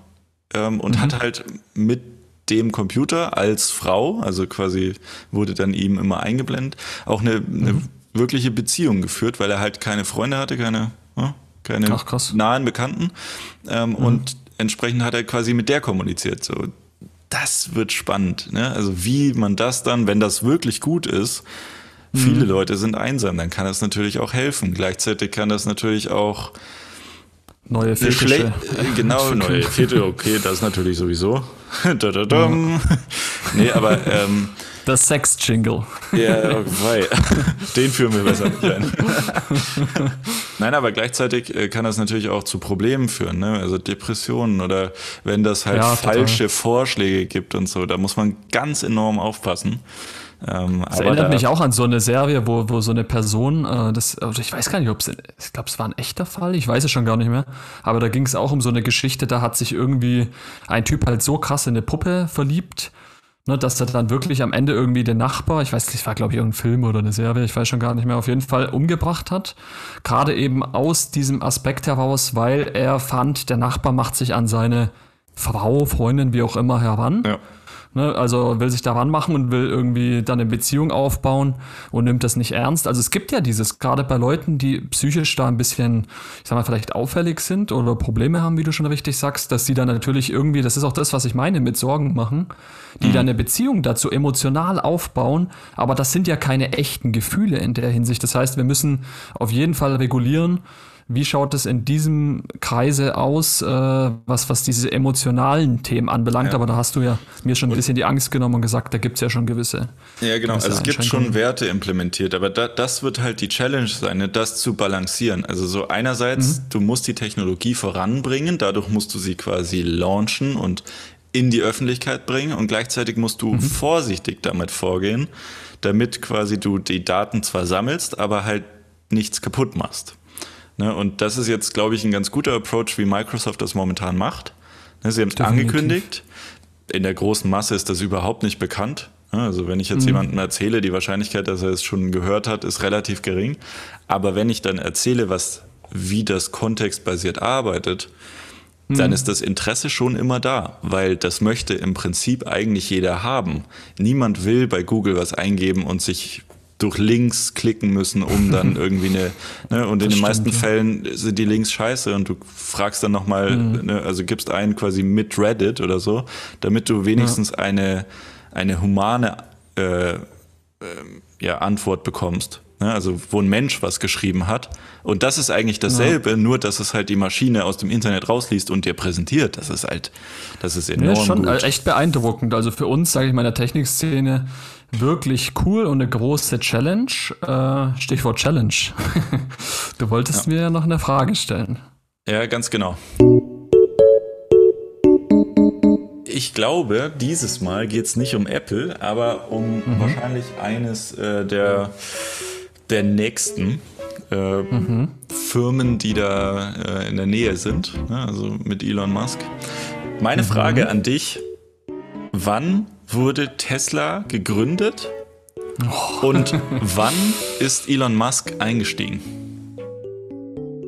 ähm, und mhm. hat halt mit dem Computer als Frau, also quasi wurde dann ihm immer eingeblendet, auch eine, eine mhm. wirkliche Beziehung geführt, weil er halt keine Freunde hatte, keine, ja, keine Ach, nahen Bekannten. Ähm, mhm. Und entsprechend hat er quasi mit der kommuniziert. So, das wird spannend. Ne? Also wie man das dann, wenn das wirklich gut ist, viele mhm. Leute sind einsam, dann kann das natürlich auch helfen. Gleichzeitig kann das natürlich auch Neue Fetische. Äh, genau, neue Fetische, okay, das natürlich sowieso. da, da, da. nee, aber. Ähm, das Sex-Jingle. Ja, okay. den führen wir besser nicht ein. Nein, aber gleichzeitig äh, kann das natürlich auch zu Problemen führen, ne? also Depressionen oder wenn das halt ja, falsche. Vorschläge gibt und so, da muss man ganz enorm aufpassen. Ähm, das erinnert da, mich auch an so eine Serie, wo, wo so eine Person, äh, das, also ich weiß gar nicht, ob es, ich glaube, es war ein echter Fall, ich weiß es schon gar nicht mehr, aber da ging es auch um so eine Geschichte, da hat sich irgendwie ein Typ halt so krass in eine Puppe verliebt, ne, dass er dann wirklich am Ende irgendwie den Nachbar, ich weiß nicht, war glaube ich irgendein Film oder eine Serie, ich weiß schon gar nicht mehr, auf jeden Fall umgebracht hat. Gerade eben aus diesem Aspekt heraus, weil er fand, der Nachbar macht sich an seine Frau, Freundin, wie auch immer heran. Ja Ne? Also will sich daran machen und will irgendwie dann eine Beziehung aufbauen und nimmt das nicht ernst. Also es gibt ja dieses, gerade bei Leuten, die psychisch da ein bisschen, ich sag mal, vielleicht auffällig sind oder Probleme haben, wie du schon richtig sagst, dass sie dann natürlich irgendwie, das ist auch das, was ich meine, mit Sorgen machen, die mhm. dann eine Beziehung dazu emotional aufbauen, aber das sind ja keine echten Gefühle in der Hinsicht. Das heißt, wir müssen auf jeden Fall regulieren, wie schaut es in diesem Kreise aus, äh, was, was diese emotionalen Themen anbelangt? Ja. Aber da hast du ja mir schon ein bisschen die Angst genommen und gesagt, da gibt es ja schon gewisse. Ja, genau. Also es gibt schon Werte implementiert, aber da, das wird halt die Challenge sein, ne, das zu balancieren. Also so einerseits, mhm. du musst die Technologie voranbringen, dadurch musst du sie quasi launchen und in die Öffentlichkeit bringen und gleichzeitig musst du mhm. vorsichtig damit vorgehen, damit quasi du die Daten zwar sammelst, aber halt nichts kaputt machst. Ne? Und das ist jetzt, glaube ich, ein ganz guter Approach, wie Microsoft das momentan macht. Ne? Sie haben es angekündigt. In der großen Masse ist das überhaupt nicht bekannt. Ne? Also wenn ich jetzt mhm. jemandem erzähle, die Wahrscheinlichkeit, dass er es schon gehört hat, ist relativ gering. Aber wenn ich dann erzähle, was, wie das kontextbasiert arbeitet, dann mhm. ist das Interesse schon immer da, weil das möchte im Prinzip eigentlich jeder haben. Niemand will bei Google was eingeben und sich durch Links klicken müssen, um dann irgendwie eine, ne, und das in den meisten ja. Fällen sind die Links scheiße und du fragst dann nochmal, mhm. ne, also gibst einen quasi mit Reddit oder so, damit du wenigstens ja. eine, eine humane äh, äh, ja, Antwort bekommst. Ne? Also wo ein Mensch was geschrieben hat. Und das ist eigentlich dasselbe, ja. nur dass es halt die Maschine aus dem Internet rausliest und dir präsentiert. Das ist halt, das ist enorm. Ja, schon gut. echt beeindruckend. Also für uns, sage ich mal, in der Technikszene wirklich cool und eine große Challenge. Äh, Stichwort Challenge. du wolltest ja. mir ja noch eine Frage stellen. Ja, ganz genau. Ich glaube, dieses Mal geht es nicht um Apple, aber um mhm. wahrscheinlich eines äh, der, der nächsten äh, mhm. Firmen, die da äh, in der Nähe sind, ne? also mit Elon Musk. Meine mhm. Frage an dich, wann wurde Tesla gegründet oh. und wann ist Elon Musk eingestiegen?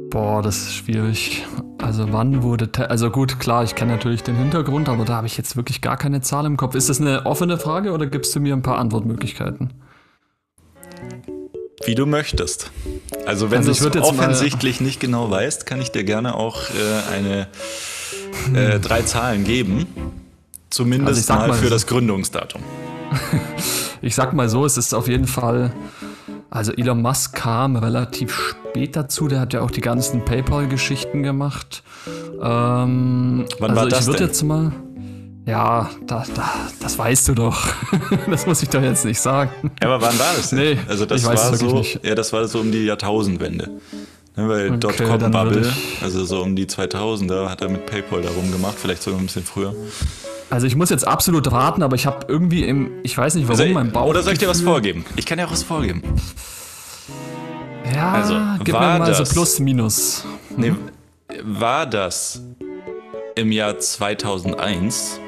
Boah, das ist schwierig. Also wann wurde, Te also gut, klar, ich kenne natürlich den Hintergrund, aber da habe ich jetzt wirklich gar keine Zahl im Kopf. Ist das eine offene Frage oder gibst du mir ein paar Antwortmöglichkeiten? Wie du möchtest. Also wenn also du es offensichtlich nicht genau weißt, kann ich dir gerne auch äh, eine äh, drei Zahlen geben. Zumindest also mal, mal für so. das Gründungsdatum. ich sag mal so, es ist auf jeden Fall. Also Elon Musk kam relativ spät dazu, der hat ja auch die ganzen PayPal-Geschichten gemacht. Ähm, Wann also war das ich würde jetzt mal. Ja, da, da, das weißt du doch. das muss ich doch jetzt nicht sagen. Ja, aber wann war das denn? Nee, also das war so, ja, das war so um die Jahrtausendwende. Ja, weil okay, Dotcom-Bubble, also so um die 2000er, hat er mit PayPal darum gemacht, vielleicht sogar ein bisschen früher. Also ich muss jetzt absolut raten, aber ich habe irgendwie im, ich weiß nicht warum, also, mein Bauch. Oder soll ich dir was vorgeben? Ich kann ja auch was vorgeben. Ja, also, gib mir mal das, so plus, minus. Hm? Nee, war das im Jahr 2001?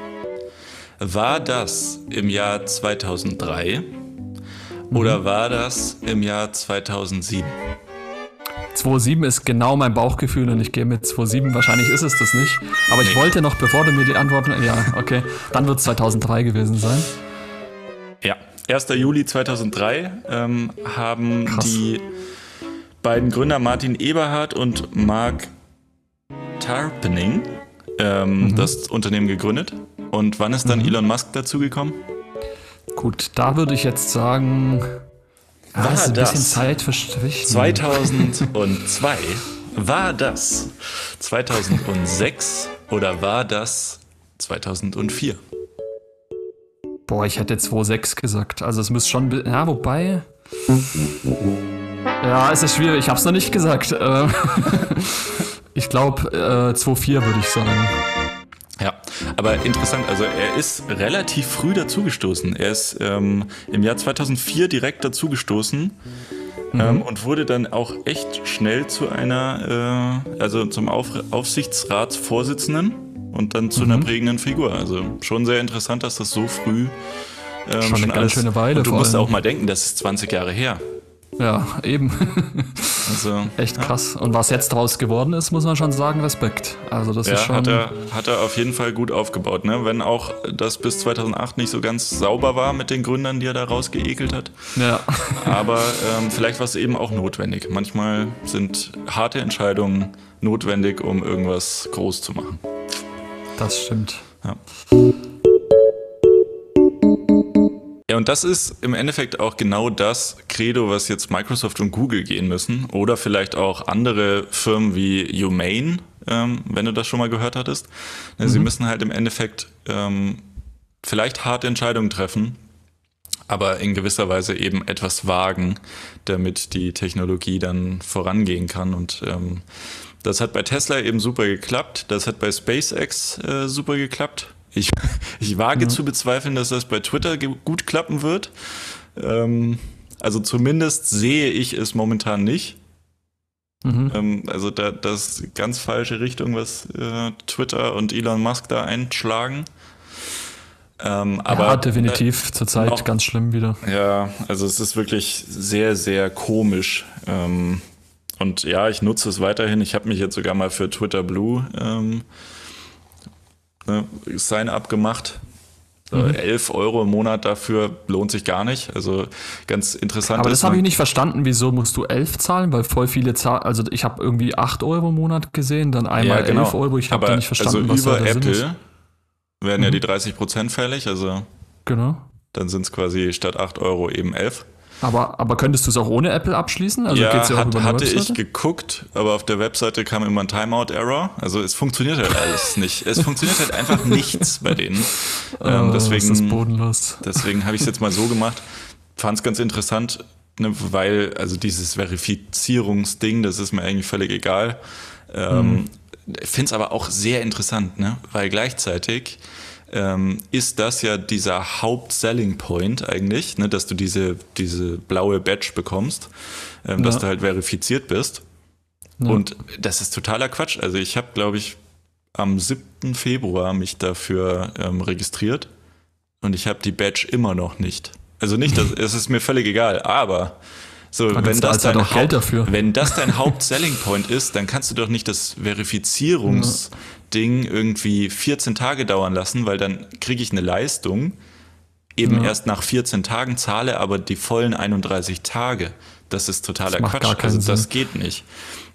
War das im Jahr 2003? Oder mhm. war das im Jahr 2007? 2.7 ist genau mein Bauchgefühl und ich gehe mit 2.7. Wahrscheinlich ist es das nicht. Aber ich nee. wollte noch, bevor du mir die Antworten. Ja, okay. Dann wird es 2003 gewesen sein. Ja, 1. Juli 2003 ähm, haben Krass. die beiden Gründer Martin Eberhardt und Mark Tarpening ähm, mhm. das Unternehmen gegründet. Und wann ist dann mhm. Elon Musk dazugekommen? Gut, da würde ich jetzt sagen, war ist ein das bisschen Zeit verstrichen. 2002 war das 2006 oder war das 2004? Boah, ich hätte 2,6 gesagt. Also es muss schon. Ja, wobei. Ja, es ist schwierig. Ich hab's noch nicht gesagt. Äh, ich glaube, äh, 2,4 würde ich sagen. Ja, aber interessant, also er ist relativ früh dazugestoßen. Er ist ähm, im Jahr 2004 direkt dazugestoßen mhm. ähm, und wurde dann auch echt schnell zu einer, äh, also zum Auf Aufsichtsratsvorsitzenden und dann zu mhm. einer prägenden Figur. Also schon sehr interessant, dass das so früh ähm, schon, schon eine alles, ganz schöne Weile. Und du musst auch mal denken, das ist 20 Jahre her. Ja, eben. Also, Echt krass. Ja. Und was jetzt draus geworden ist, muss man schon sagen, Respekt. Also das ja, ist schon. Hat er, hat er auf jeden Fall gut aufgebaut, ne? Wenn auch das bis 2008 nicht so ganz sauber war mit den Gründern, die er da rausgeekelt hat. Ja. Aber ähm, vielleicht war es eben auch notwendig. Manchmal sind harte Entscheidungen notwendig, um irgendwas groß zu machen. Das stimmt. Ja. Ja, und das ist im Endeffekt auch genau das Credo, was jetzt Microsoft und Google gehen müssen. Oder vielleicht auch andere Firmen wie Humane, ähm, wenn du das schon mal gehört hattest. Mhm. Sie müssen halt im Endeffekt ähm, vielleicht harte Entscheidungen treffen, aber in gewisser Weise eben etwas wagen, damit die Technologie dann vorangehen kann. Und ähm, das hat bei Tesla eben super geklappt, das hat bei SpaceX äh, super geklappt. Ich, ich wage ja. zu bezweifeln, dass das bei Twitter gut klappen wird. Ähm, also zumindest sehe ich es momentan nicht. Mhm. Ähm, also da, das ganz falsche Richtung, was äh, Twitter und Elon Musk da einschlagen. Ähm, aber ja, definitiv äh, zurzeit auch, ganz schlimm wieder. Ja, also es ist wirklich sehr, sehr komisch. Ähm, und ja, ich nutze es weiterhin. Ich habe mich jetzt sogar mal für Twitter Blue ähm, ne, Sign-up gemacht. Mhm. 11 Euro im Monat dafür lohnt sich gar nicht. Also ganz interessant. Aber das habe ich nicht verstanden. Wieso musst du 11 zahlen? Weil voll viele zahlen. Also ich habe irgendwie 8 Euro im Monat gesehen, dann einmal ja, genau. 11 Euro. Ich habe nicht verstanden, also was über da Apple werden mhm. ja die 30 Prozent fällig. Also genau. Dann sind es quasi statt 8 Euro eben 11. Aber, aber könntest du es auch ohne Apple abschließen? Also ja, geht's ja auch hat, über hatte Webseite? ich geguckt, aber auf der Webseite kam immer ein Timeout-Error. Also es funktioniert halt alles nicht. Es funktioniert halt einfach nichts bei denen. Ähm, oh, deswegen, ist das bodenlos. Deswegen habe ich es jetzt mal so gemacht. Fand es ganz interessant, ne, weil also dieses Verifizierungsding, das ist mir eigentlich völlig egal. Ähm, mhm. Finde es aber auch sehr interessant, ne? weil gleichzeitig ähm, ist das ja dieser Haupt-Selling Point eigentlich, ne, dass du diese, diese blaue Badge bekommst, ähm, ja. dass du halt verifiziert bist. Ja. Und das ist totaler Quatsch. Also ich habe, glaube ich, am 7. Februar mich dafür ähm, registriert und ich habe die Badge immer noch nicht. Also nicht, dass, es ist mir völlig egal, aber so, wenn das, dein halt Haupt, wenn das dein Haupt-Selling Point ist, dann kannst du doch nicht das Verifizierungs- Ding irgendwie 14 Tage dauern lassen, weil dann kriege ich eine Leistung, eben ja. erst nach 14 Tagen zahle aber die vollen 31 Tage. Das ist totaler das Quatsch. Also das Sinn. geht nicht.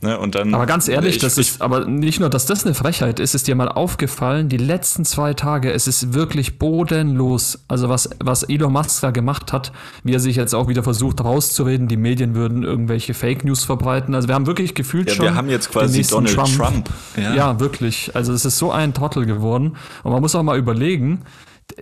Ne? Und dann, aber ganz ehrlich, ich, das ist, aber nicht nur, dass das eine Frechheit ist, ist dir mal aufgefallen, die letzten zwei Tage, es ist wirklich bodenlos. Also was, was Elon Musk da gemacht hat, wie er sich jetzt auch wieder versucht rauszureden, die Medien würden irgendwelche Fake News verbreiten. Also wir haben wirklich gefühlt ja, schon. Wir haben jetzt quasi Donald Trump. Trump. Ja. ja, wirklich. Also es ist so ein Trottel geworden. Und man muss auch mal überlegen,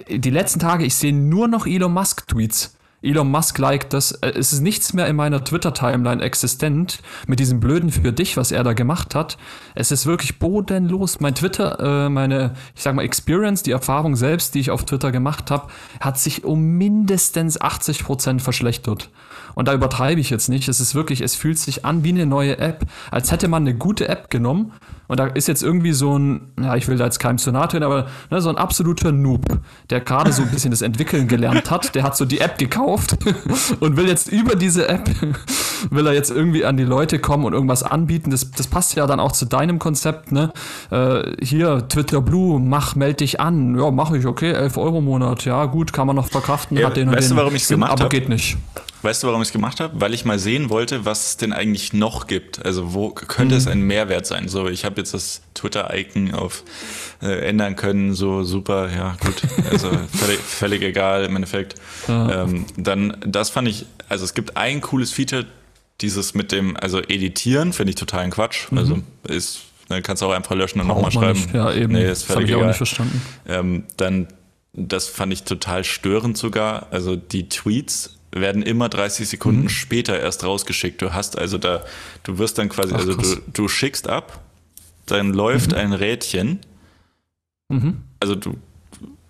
die letzten Tage, ich sehe nur noch Elon Musk-Tweets. Elon Musk liked das. Äh, es ist nichts mehr in meiner Twitter-Timeline existent mit diesem blöden für dich, was er da gemacht hat. Es ist wirklich bodenlos. Mein Twitter, äh, meine, ich sag mal, Experience, die Erfahrung selbst, die ich auf Twitter gemacht habe, hat sich um mindestens 80 Prozent verschlechtert. Und da übertreibe ich jetzt nicht. Es ist wirklich, es fühlt sich an wie eine neue App, als hätte man eine gute App genommen und da ist jetzt irgendwie so ein, ja, ich will da jetzt keinem zu nahe treten, aber ne, so ein absoluter Noob, der gerade so ein bisschen das Entwickeln gelernt hat, der hat so die App gekauft und will jetzt über diese App, will er jetzt irgendwie an die Leute kommen und irgendwas anbieten. Das, das passt ja dann auch zu deinem Konzept, ne? Äh, hier, Twitter Blue, mach, meld dich an. Ja, mache ich, okay, 11 Euro im Monat. Ja, gut, kann man noch verkraften. Ja, hat den weißt den, du, warum ich es gemacht habe? Aber geht nicht. Weißt du, warum ich es gemacht habe? Weil ich mal sehen wollte, was es denn eigentlich noch gibt. Also wo könnte mhm. es ein Mehrwert sein? So, ich habe jetzt das Twitter-Icon auf äh, ändern können, so super, ja gut. Also völlig, völlig egal im Endeffekt. Ähm, dann, das fand ich, also es gibt ein cooles Feature, dieses mit dem, also editieren, finde ich totalen Quatsch. Mhm. Also ist, dann ne, kannst du auch einfach löschen und nochmal schreiben. Nicht. Ja, eben. Nee, ist völlig das ich egal. auch nicht verstanden. Ähm, dann, das fand ich total störend sogar. Also die Tweets werden immer 30 Sekunden mhm. später erst rausgeschickt. Du hast also da, du wirst dann quasi, Ach, also du, du schickst ab, dann läuft mhm. ein Rädchen. Mhm. Also du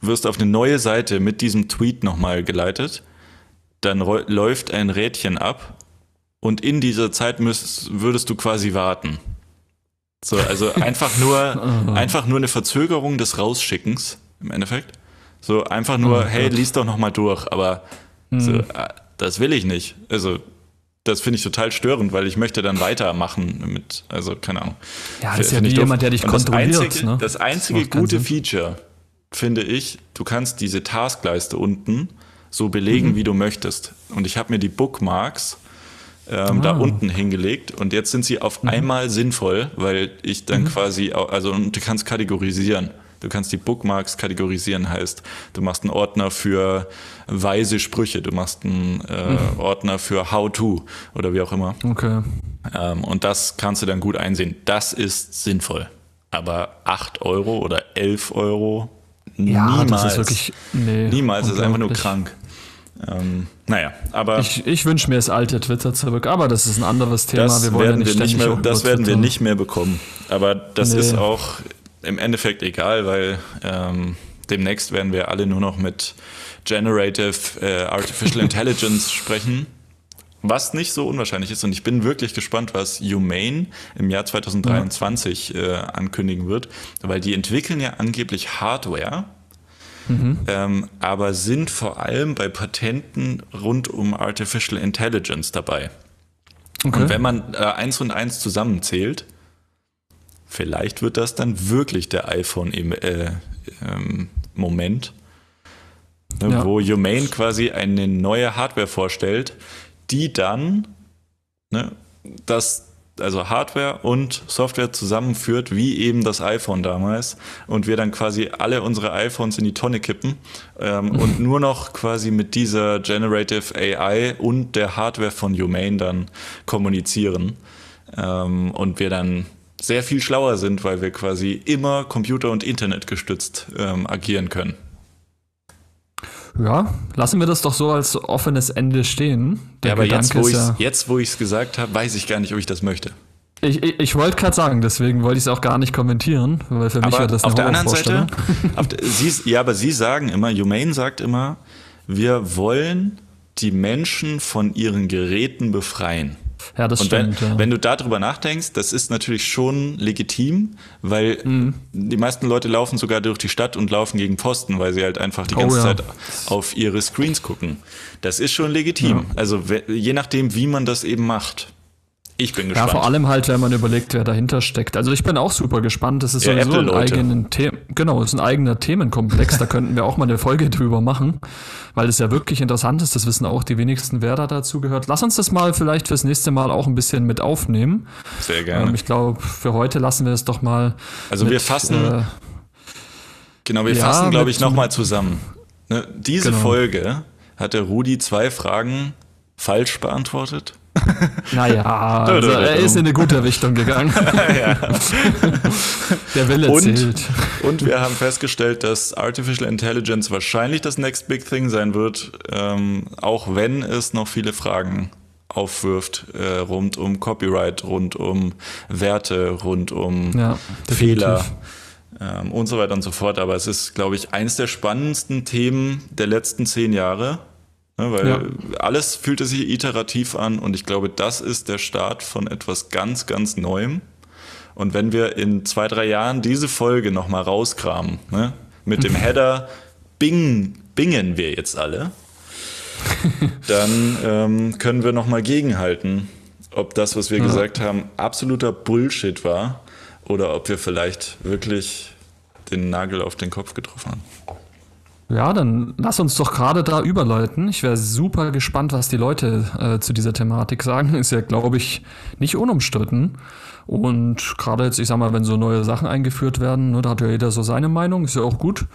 wirst auf eine neue Seite mit diesem Tweet nochmal geleitet. Dann läuft ein Rädchen ab und in dieser Zeit müsst, würdest du quasi warten. So, also einfach nur, einfach nur eine Verzögerung des Rausschickens im Endeffekt. So einfach nur, oh, hey, lies doch nochmal durch, aber Mhm. So, äh, das will ich nicht. Also, das finde ich total störend, weil ich möchte dann weitermachen mit, also keine Ahnung. Ja, das ist ja nicht jemand, der dich Und kontrolliert. Das einzige, ne? das einzige das gute Feature, finde ich, du kannst diese Taskleiste unten so belegen, mhm. wie du möchtest. Und ich habe mir die Bookmarks ähm, ah. da unten hingelegt und jetzt sind sie auf mhm. einmal sinnvoll, weil ich dann mhm. quasi, also du kannst kategorisieren. Du kannst die Bookmarks kategorisieren, heißt, du machst einen Ordner für weise Sprüche, du machst einen äh, mhm. Ordner für How-to oder wie auch immer. Okay. Ähm, und das kannst du dann gut einsehen. Das ist sinnvoll. Aber 8 Euro oder 11 Euro, ja, niemals. Das ist wirklich, nee, niemals, das ist einfach nur krank. Ähm, naja, aber. Ich, ich wünsche mir das alte Twitter zurück, aber das ist ein anderes Thema. Das wir werden, ja nicht wir nicht mehr, das werden wir nicht mehr bekommen. Aber das nee. ist auch im Endeffekt egal, weil ähm, demnächst werden wir alle nur noch mit Generative äh, Artificial Intelligence sprechen. Was nicht so unwahrscheinlich ist. Und ich bin wirklich gespannt, was Humane im Jahr 2023 ja. äh, ankündigen wird, weil die entwickeln ja angeblich Hardware, mhm. ähm, aber sind vor allem bei Patenten rund um Artificial Intelligence dabei. Okay. Und wenn man äh, eins und eins zusammenzählt, Vielleicht wird das dann wirklich der iPhone-Moment, äh, ähm, ne, ja. wo Humane quasi eine neue Hardware vorstellt, die dann ne, das also Hardware und Software zusammenführt, wie eben das iPhone damals, und wir dann quasi alle unsere iPhones in die Tonne kippen ähm, und nur noch quasi mit dieser Generative AI und der Hardware von Humane dann kommunizieren ähm, und wir dann sehr viel schlauer sind, weil wir quasi immer Computer- und Internet gestützt ähm, agieren können. Ja, lassen wir das doch so als offenes Ende stehen. Der ja, aber jetzt wo, ja jetzt, wo ich es gesagt habe, weiß ich gar nicht, ob ich das möchte. Ich, ich, ich wollte gerade sagen, deswegen wollte ich es auch gar nicht kommentieren, weil für aber mich war das eine Auf der anderen Seite, der, Sie, ja, aber Sie sagen immer, Humane sagt immer, wir wollen die Menschen von ihren Geräten befreien. Ja, das und stimmt. Wenn, ja. wenn du darüber nachdenkst, das ist natürlich schon legitim, weil mhm. die meisten Leute laufen sogar durch die Stadt und laufen gegen Posten, weil sie halt einfach die oh, ganze ja. Zeit auf ihre Screens gucken. Das ist schon legitim. Ja. Also je nachdem, wie man das eben macht. Ich bin gespannt. Ja, vor allem halt, wenn man überlegt, wer dahinter steckt. Also ich bin auch super gespannt. Das ist ja, sowieso ein, eigenen The genau, ist ein eigener Themenkomplex. da könnten wir auch mal eine Folge drüber machen, weil es ja wirklich interessant ist. Das wissen auch die wenigsten, wer da dazu gehört. Lass uns das mal vielleicht fürs nächste Mal auch ein bisschen mit aufnehmen. Sehr gerne. Ähm, ich glaube, für heute lassen wir es doch mal. Also mit, wir fassen. Äh, genau, wir ja, fassen, glaube ich, nochmal zusammen. Ne, diese genau. Folge hatte Rudi zwei Fragen falsch beantwortet. Naja, also er ist in eine gute Richtung gegangen. Der Wille zählt. Und wir haben festgestellt, dass Artificial Intelligence wahrscheinlich das Next Big Thing sein wird, ähm, auch wenn es noch viele Fragen aufwirft äh, rund um Copyright, rund um Werte, rund um ja, Fehler ähm, und so weiter und so fort. Aber es ist, glaube ich, eines der spannendsten Themen der letzten zehn Jahre. Ne, weil ja. alles fühlte sich iterativ an und ich glaube, das ist der Start von etwas ganz, ganz Neuem. Und wenn wir in zwei, drei Jahren diese Folge nochmal rauskramen, ne, mit dem Header Bing, bingen wir jetzt alle, dann ähm, können wir nochmal gegenhalten, ob das, was wir ja. gesagt haben, absoluter Bullshit war oder ob wir vielleicht wirklich den Nagel auf den Kopf getroffen haben. Ja, dann lass uns doch gerade da überleiten. Ich wäre super gespannt, was die Leute äh, zu dieser Thematik sagen. Ist ja, glaube ich, nicht unumstritten. Und gerade jetzt, ich sag mal, wenn so neue Sachen eingeführt werden, ne, da hat ja jeder so seine Meinung, ist ja auch gut.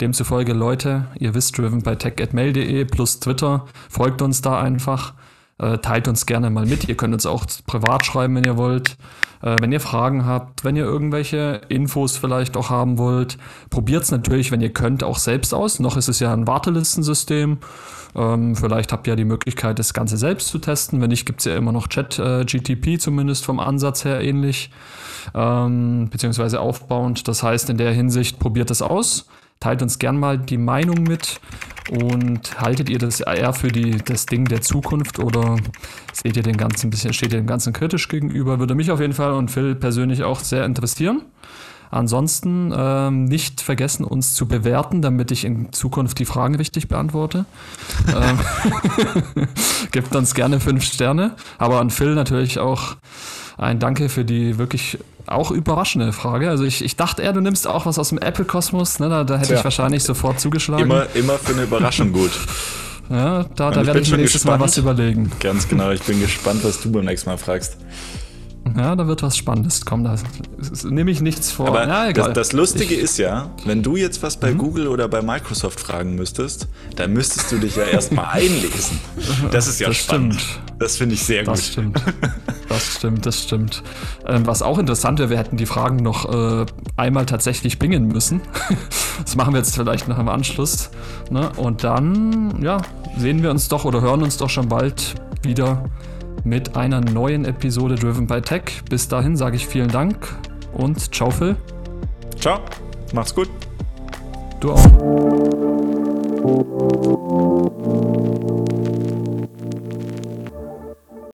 Demzufolge, Leute, ihr wisst, driven bei tech.mail.de plus Twitter, folgt uns da einfach, äh, teilt uns gerne mal mit. Ihr könnt uns auch privat schreiben, wenn ihr wollt. Äh, wenn ihr Fragen habt, wenn ihr irgendwelche Infos vielleicht auch haben wollt, probiert es natürlich, wenn ihr könnt, auch selbst aus. Noch ist es ja ein Wartelistensystem. Ähm, vielleicht habt ihr ja die Möglichkeit, das Ganze selbst zu testen. Wenn nicht, gibt es ja immer noch Chat äh, zumindest vom Ansatz her ähnlich, ähm, beziehungsweise aufbauend. Das heißt, in der Hinsicht probiert es aus. Teilt uns gern mal die Meinung mit und haltet ihr das eher für die, das Ding der Zukunft oder seht ihr den ganzen bisschen, steht ihr dem Ganzen kritisch gegenüber? Würde mich auf jeden Fall und Phil persönlich auch sehr interessieren. Ansonsten ähm, nicht vergessen, uns zu bewerten, damit ich in Zukunft die Fragen richtig beantworte. ähm, Gebt uns gerne fünf Sterne, aber an Phil natürlich auch ein Danke für die wirklich auch überraschende Frage. Also ich, ich dachte eher, du nimmst auch was aus dem Apple-Kosmos. Ne? Da, da hätte Tja. ich wahrscheinlich sofort zugeschlagen. Immer, immer für eine Überraschung gut. ja, da, da werde ich mir nächstes gespannt. Mal was überlegen. Ganz genau. Ich bin gespannt, was du beim nächsten Mal fragst. Ja, da wird was Spannendes kommen. Da nehme ich nichts vor. Aber ja, egal. Das, das Lustige ich, ist ja, wenn du jetzt was bei mhm. Google oder bei Microsoft fragen müsstest, dann müsstest du dich ja erstmal einlesen. Das ist ja das spannend. Stimmt. Das finde ich sehr das gut. Stimmt. Das stimmt, das stimmt. Ähm, was auch interessant wäre, wir hätten die Fragen noch äh, einmal tatsächlich bingen müssen. das machen wir jetzt vielleicht noch im Anschluss. Ne? Und dann, ja, sehen wir uns doch oder hören uns doch schon bald wieder mit einer neuen Episode Driven by Tech. Bis dahin sage ich vielen Dank und ciao Phil. Ciao, mach's gut. Du auch.